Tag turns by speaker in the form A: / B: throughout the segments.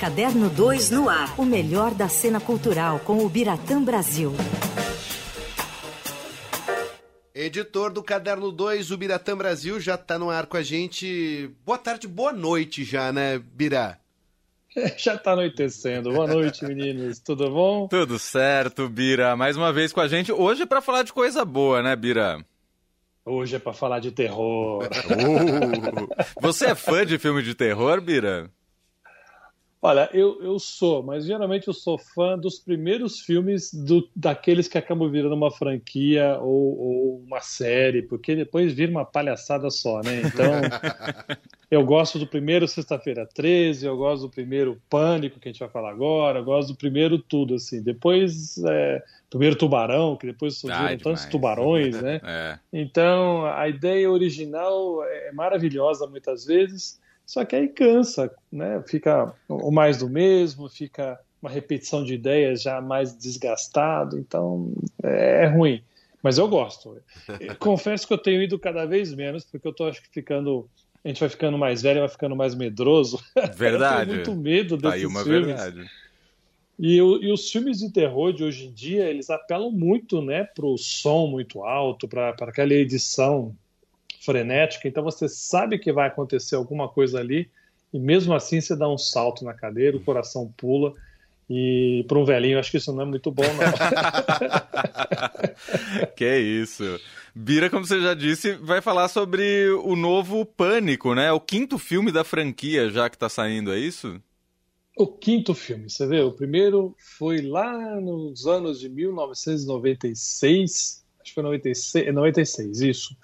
A: Caderno 2 no ar. O melhor da cena cultural com o Biratã Brasil.
B: Editor do Caderno 2, o Biratã Brasil, já está no ar com a gente. Boa tarde, boa noite já, né, Birá?
C: Já está anoitecendo. Boa noite, meninos. Tudo bom?
D: Tudo certo, Bira. Mais uma vez com a gente. Hoje é para falar de coisa boa, né, Bira?
C: Hoje é para falar de terror.
D: Uh, você é fã de filme de terror, Bira?
C: Olha, eu, eu sou, mas geralmente eu sou fã dos primeiros filmes do, daqueles que acabam virando uma franquia ou, ou uma série, porque depois vira uma palhaçada só, né? Então, eu gosto do primeiro Sexta-feira 13, eu gosto do primeiro Pânico, que a gente vai falar agora, eu gosto do primeiro tudo, assim. Depois, é, primeiro Tubarão, que depois surgiram Ai, tantos tubarões, né? É. Então, a ideia original é maravilhosa muitas vezes, só que aí cansa, né? Fica o mais do mesmo, fica uma repetição de ideias já mais desgastado, então é, é ruim. Mas eu gosto. Confesso que eu tenho ido cada vez menos, porque eu tô acho que ficando. A gente vai ficando mais velho, vai ficando mais medroso.
D: Verdade.
C: eu tenho muito medo
D: tá
C: desses
D: aí uma
C: filmes.
D: Verdade.
C: E, e, os filmes de terror de hoje em dia, eles apelam muito né, para o som muito alto, para aquela edição frenética, então você sabe que vai acontecer alguma coisa ali, e mesmo assim você dá um salto na cadeira, o coração pula. E para um velhinho, acho que isso não é muito bom, não.
D: que isso. Bira, como você já disse, vai falar sobre o novo Pânico, né? O quinto filme da franquia já que está saindo, é isso?
C: O quinto filme, você vê? O primeiro foi lá nos anos de 1996, acho que foi 96, 96 isso.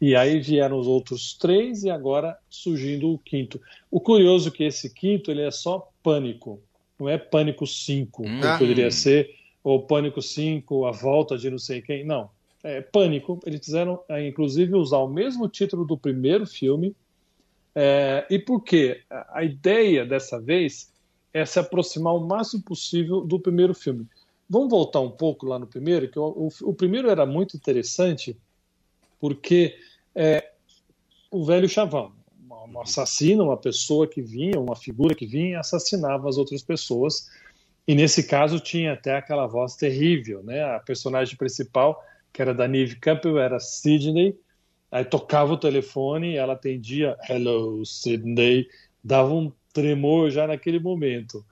C: E aí vieram os outros três e agora surgindo o quinto. O curioso é que esse quinto ele é só Pânico, não é Pânico 5, hum. que poderia ser, ou Pânico 5, a volta de não sei quem. Não, é Pânico. Eles quiseram, é, inclusive, usar o mesmo título do primeiro filme. É, e por quê? A ideia dessa vez é se aproximar o máximo possível do primeiro filme. Vamos voltar um pouco lá no primeiro, que o, o, o primeiro era muito interessante, porque é, o velho chavão, um assassino, uma pessoa que vinha, uma figura que vinha assassinava as outras pessoas. E nesse caso tinha até aquela voz terrível, né? A personagem principal, que era da Neve Campbell, era Sidney. Aí tocava o telefone, ela atendia, hello, Sidney, dava um tremor já naquele momento.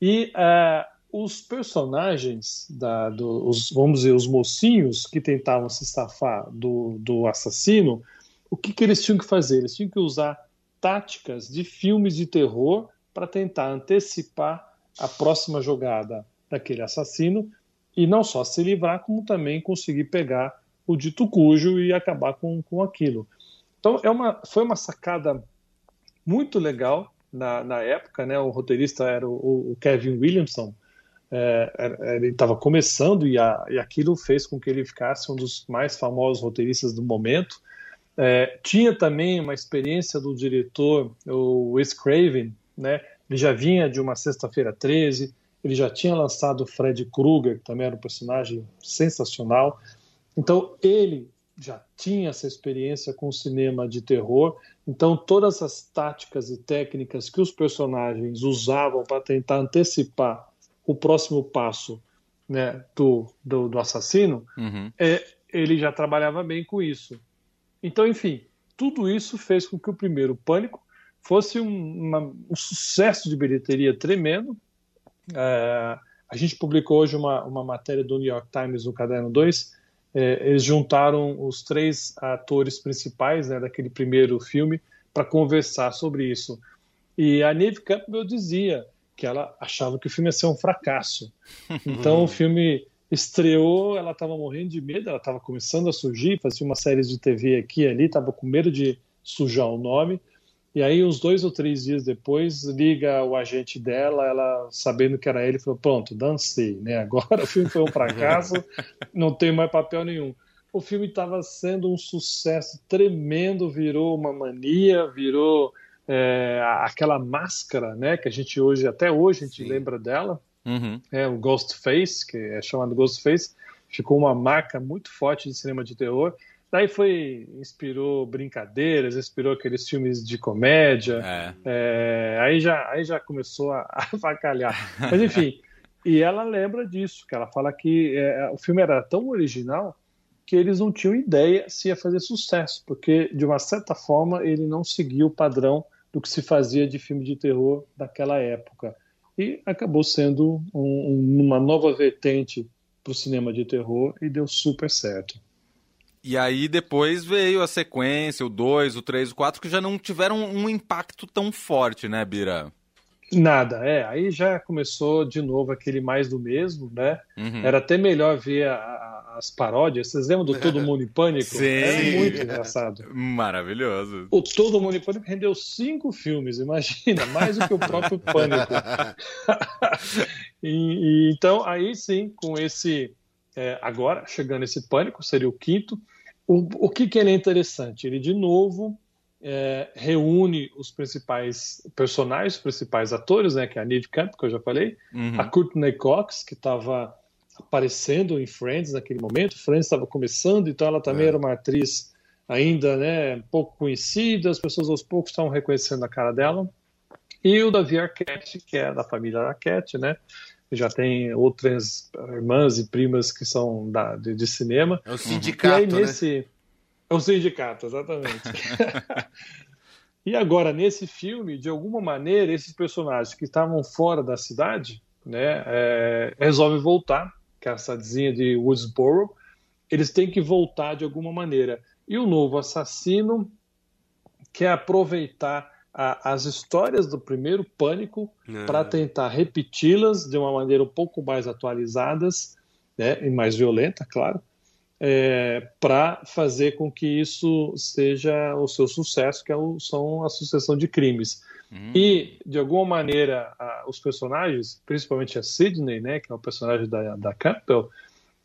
C: E uh, os personagens, da, do, os, vamos dizer, os mocinhos que tentavam se safar do, do assassino, o que, que eles tinham que fazer? Eles tinham que usar táticas de filmes de terror para tentar antecipar a próxima jogada daquele assassino e não só se livrar, como também conseguir pegar o dito cujo e acabar com, com aquilo. Então é uma, foi uma sacada muito legal na, na época, né? O roteirista era o, o Kevin Williamson, é, ele estava começando e, a, e, aquilo fez com que ele ficasse um dos mais famosos roteiristas do momento. É, tinha também uma experiência do diretor, o Wes Craven, né? ele já vinha de uma Sexta-feira 13, ele já tinha lançado Fred Krueger, que também era um personagem sensacional. Então ele já tinha essa experiência com o cinema de terror, então todas as táticas e técnicas que os personagens usavam para tentar antecipar o próximo passo né, do, do, do assassino, uhum. é, ele já trabalhava bem com isso. Então, enfim, tudo isso fez com que o primeiro Pânico fosse um, uma, um sucesso de bilheteria tremendo. É, a gente publicou hoje uma, uma matéria do New York Times no Caderno 2. É, eles juntaram os três atores principais né, daquele primeiro filme para conversar sobre isso. E a Neve Campbell dizia que ela achava que o filme ia ser um fracasso. Então o filme estreou, ela estava morrendo de medo, ela estava começando a surgir, fazia uma série de TV aqui e ali, estava com medo de sujar o nome. E aí, uns dois ou três dias depois, liga o agente dela, ela sabendo que era ele, falou: Pronto, dancei, né? Agora o filme foi um fracasso, não tem mais papel nenhum. O filme estava sendo um sucesso tremendo, virou uma mania, virou é, aquela máscara, né, que a gente hoje, até hoje, a gente Sim. lembra dela, uhum. é o Ghostface, que é chamado Ghostface, ficou uma marca muito forte de cinema de terror. Daí foi, inspirou brincadeiras, inspirou aqueles filmes de comédia. É. É, aí, já, aí já começou a, a. Mas enfim, e ela lembra disso, que ela fala que é, o filme era tão original que eles não tinham ideia se ia fazer sucesso, porque de uma certa forma ele não seguia o padrão do que se fazia de filme de terror daquela época. E acabou sendo um, uma nova vertente para o cinema de terror e deu super certo.
D: E aí depois veio a sequência, o 2, o 3, o 4, que já não tiveram um impacto tão forte, né, Bira?
C: Nada, é. Aí já começou de novo aquele mais do mesmo, né? Uhum. Era até melhor ver a, a, as paródias. Vocês lembram do Todo Mundo em Pânico?
D: Sim.
C: Era muito engraçado.
D: Maravilhoso.
C: O Todo Mundo em Pânico rendeu cinco filmes, imagina, mais do que o próprio Pânico. e, e, então, aí sim, com esse. É, agora, chegando esse Pânico, seria o quinto. O, o que, que ele é interessante? Ele, de novo, é, reúne os principais personagens, os principais atores, né, que é a Neve Camp, que eu já falei, uhum. a Courtney Cox, que estava aparecendo em Friends naquele momento, Friends estava começando, então ela também é. era uma atriz ainda né, pouco conhecida, as pessoas aos poucos estavam reconhecendo a cara dela, e o Davi Arquette, que é da família Arquette, né, já tem outras irmãs e primas que são da, de, de cinema.
B: É o sindicato, e aí,
C: nesse...
B: né?
C: É o sindicato, exatamente. e agora, nesse filme, de alguma maneira, esses personagens que estavam fora da cidade, né, é, resolvem voltar, que a cidadezinha de Woodsboro, eles têm que voltar de alguma maneira. E o novo assassino quer aproveitar a, as histórias do primeiro Pânico é. para tentar repeti-las de uma maneira um pouco mais atualizadas né, e mais violenta, claro, é, para fazer com que isso seja o seu sucesso, que é o, são a sucessão de crimes. Hum. E, de alguma maneira, a, os personagens, principalmente a Sidney, né, que é o personagem da, da Campbell,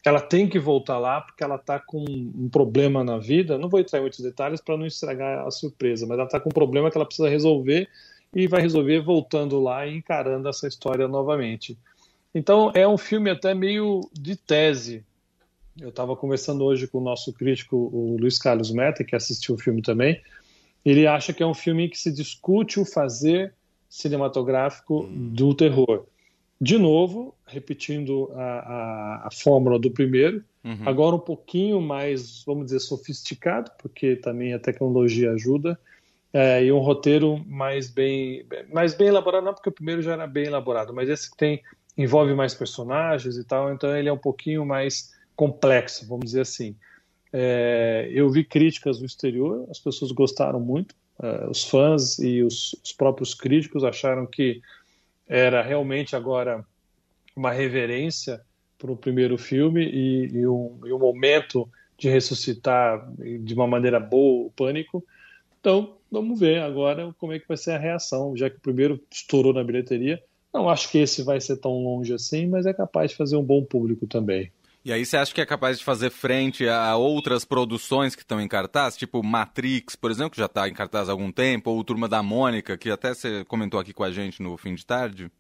C: ela tem que voltar lá porque ela está com um problema na vida. Não vou entrar em muitos detalhes para não estragar a surpresa, mas ela está com um problema que ela precisa resolver e vai resolver voltando lá e encarando essa história novamente. Então é um filme até meio de tese, eu estava conversando hoje com o nosso crítico, o Luiz Carlos Meta, que assistiu o filme também. Ele acha que é um filme que se discute o fazer cinematográfico hum. do terror. De novo, repetindo a, a, a fórmula do primeiro, uhum. agora um pouquinho mais, vamos dizer, sofisticado, porque também a tecnologia ajuda, é, e um roteiro mais bem, mais bem elaborado, não porque o primeiro já era bem elaborado, mas esse que tem envolve mais personagens e tal, então ele é um pouquinho mais complexo, vamos dizer assim. É, eu vi críticas no exterior, as pessoas gostaram muito, é, os fãs e os, os, próprios críticos acharam que era realmente agora uma reverência para o primeiro filme e, e, um, e um momento de ressuscitar de uma maneira boa o pânico. Então, vamos ver agora como é que vai ser a reação, já que o primeiro estourou na bilheteria. Não acho que esse vai ser tão longe assim, mas é capaz de fazer um bom público também.
D: E aí você acha que é capaz de fazer frente a outras produções que estão em cartaz, tipo Matrix, por exemplo, que já está em cartaz há algum tempo, ou Turma da Mônica, que até você comentou aqui com a gente no fim de tarde?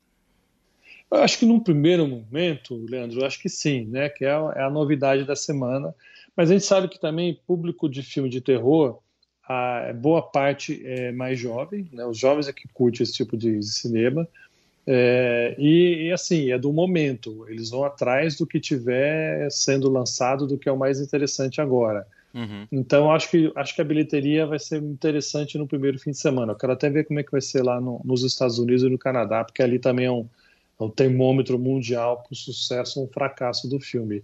C: Eu acho que num primeiro momento, Leandro, eu acho que sim, né? Que é a, é a novidade da semana. Mas a gente sabe que também público de filme de terror, a boa parte é mais jovem, né? Os jovens é que curtem esse tipo de cinema. É, e, e, assim, é do momento, eles vão atrás do que tiver sendo lançado, do que é o mais interessante agora. Uhum. Então, acho que, acho que a bilheteria vai ser interessante no primeiro fim de semana. Eu quero até ver como é que vai ser lá no, nos Estados Unidos e no Canadá, porque ali também é um, é um termômetro mundial para o sucesso ou um fracasso do filme.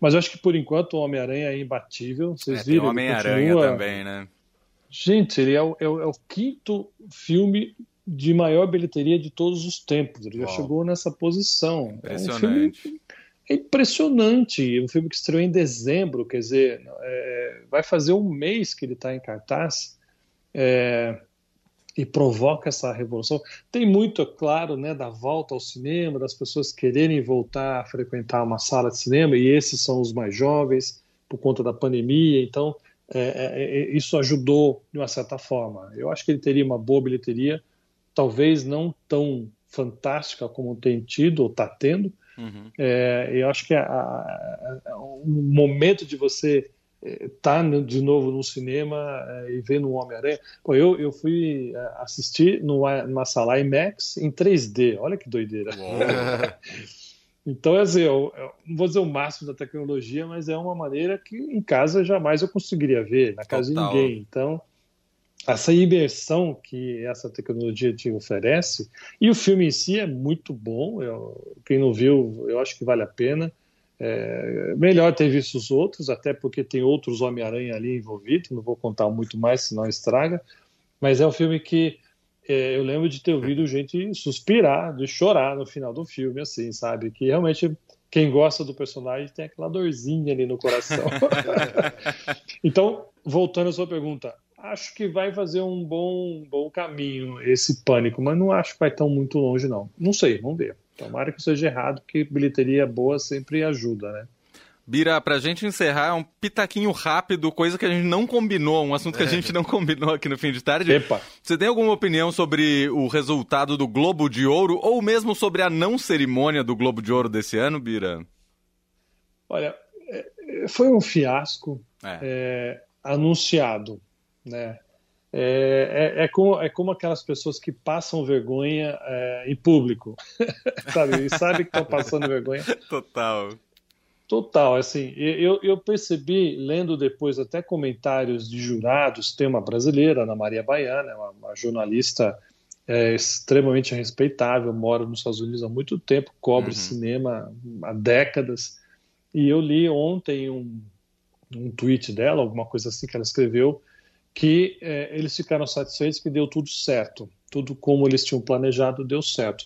C: Mas eu acho que por enquanto o Homem-Aranha é imbatível. Vocês é, viram?
D: Homem-Aranha também, né?
C: Gente, ele é o, é o, é o quinto filme de maior bilheteria de todos os tempos. Ele Uau. já chegou nessa posição.
D: Impressionante.
C: É um é impressionante. Um filme que estreou em dezembro, quer dizer, é, vai fazer um mês que ele está em cartaz é, e provoca essa revolução. Tem muito, é claro, né, da volta ao cinema, das pessoas quererem voltar a frequentar uma sala de cinema, e esses são os mais jovens, por conta da pandemia. Então, é, é, é isso ajudou de uma certa forma. Eu acho que ele teria uma boa bilheteria talvez não tão fantástica como tem tido ou está tendo. Uhum. É, eu acho que a, a, a, o momento de você tá de novo no cinema é, e vendo o Homem-Aranha. Eu, eu fui é, assistir numa, numa sala IMAX em 3D. Olha que doideira. então, é dizer, eu, eu, não vou dizer o máximo da tecnologia, mas é uma maneira que em casa jamais eu conseguiria ver, na casa Total. de ninguém. Então, essa imersão que essa tecnologia te oferece, e o filme em si é muito bom. Eu, quem não viu, eu acho que vale a pena. É, melhor ter visto os outros, até porque tem outros Homem-Aranha ali envolvidos, não vou contar muito mais, senão estraga. Mas é um filme que é, eu lembro de ter ouvido gente suspirar, de chorar no final do filme, assim, sabe? Que realmente quem gosta do personagem tem aquela dorzinha ali no coração. então, voltando à sua pergunta, acho que vai fazer um bom, bom caminho esse pânico, mas não acho que vai tão muito longe, não. Não sei, vamos ver. Tomara que seja errado, porque bilheteria boa sempre ajuda, né?
D: Bira, pra gente encerrar, um pitaquinho rápido, coisa que a gente não combinou, um assunto que a gente não combinou aqui no fim de tarde.
C: Epa.
D: Você tem alguma opinião sobre o resultado do Globo de Ouro, ou mesmo sobre a não cerimônia do Globo de Ouro desse ano, Bira?
C: Olha, é, foi um fiasco é. É, anunciado, né? É, é, é, como, é como aquelas pessoas que passam vergonha é, em público, sabe? E sabe que estão passando vergonha.
D: Total.
C: Total, assim, eu, eu percebi, lendo depois até comentários de jurados, tem uma brasileira, Ana Maria Baiana, uma, uma jornalista é, extremamente respeitável, mora nos Estados Unidos há muito tempo, cobre uhum. cinema há décadas, e eu li ontem um, um tweet dela, alguma coisa assim que ela escreveu, que é, eles ficaram satisfeitos que deu tudo certo, tudo como eles tinham planejado deu certo.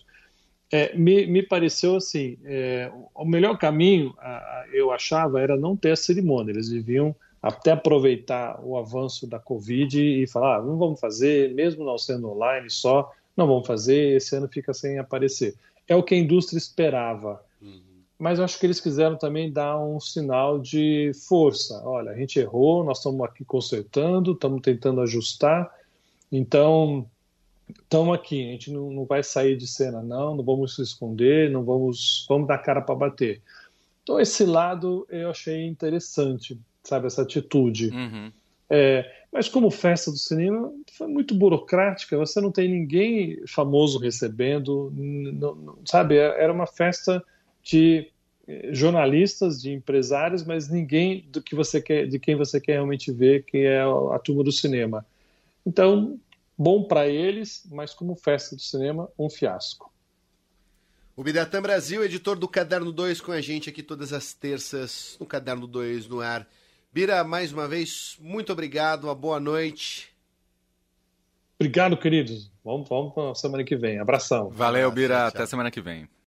C: É, me, me, pareceu assim, é, o melhor caminho, a, a, eu achava, era não ter a cerimônia. Eles deviam até aproveitar o avanço da Covid e falar, ah, não vamos fazer, mesmo não sendo online só, não vamos fazer, esse ano fica sem aparecer. É o que a indústria esperava. Mas eu acho que eles quiseram também dar um sinal de força. Olha, a gente errou, nós estamos aqui consertando, estamos tentando ajustar, então estamos aqui, a gente não, não vai sair de cena, não, não vamos se esconder, não vamos, vamos dar cara para bater. Então esse lado eu achei interessante, sabe, essa atitude.
D: Uhum.
C: É, mas como festa do cinema foi muito burocrática, você não tem ninguém famoso recebendo, não, sabe, era uma festa de eh, jornalistas, de empresários, mas ninguém do que você quer, de quem você quer realmente ver, que é a turma do cinema. Então, bom para eles, mas como festa do cinema, um fiasco.
B: O Biratã Brasil, editor do Caderno 2, com a gente aqui todas as terças no Caderno 2 no ar. Bira, mais uma vez, muito obrigado, uma boa noite.
C: Obrigado, queridos. Vamos, vamos para a semana que vem. Abração.
D: Valeu, Bira. Até semana que vem.